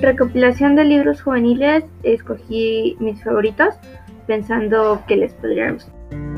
recopilación de libros juveniles escogí mis favoritos pensando que les podría gustar.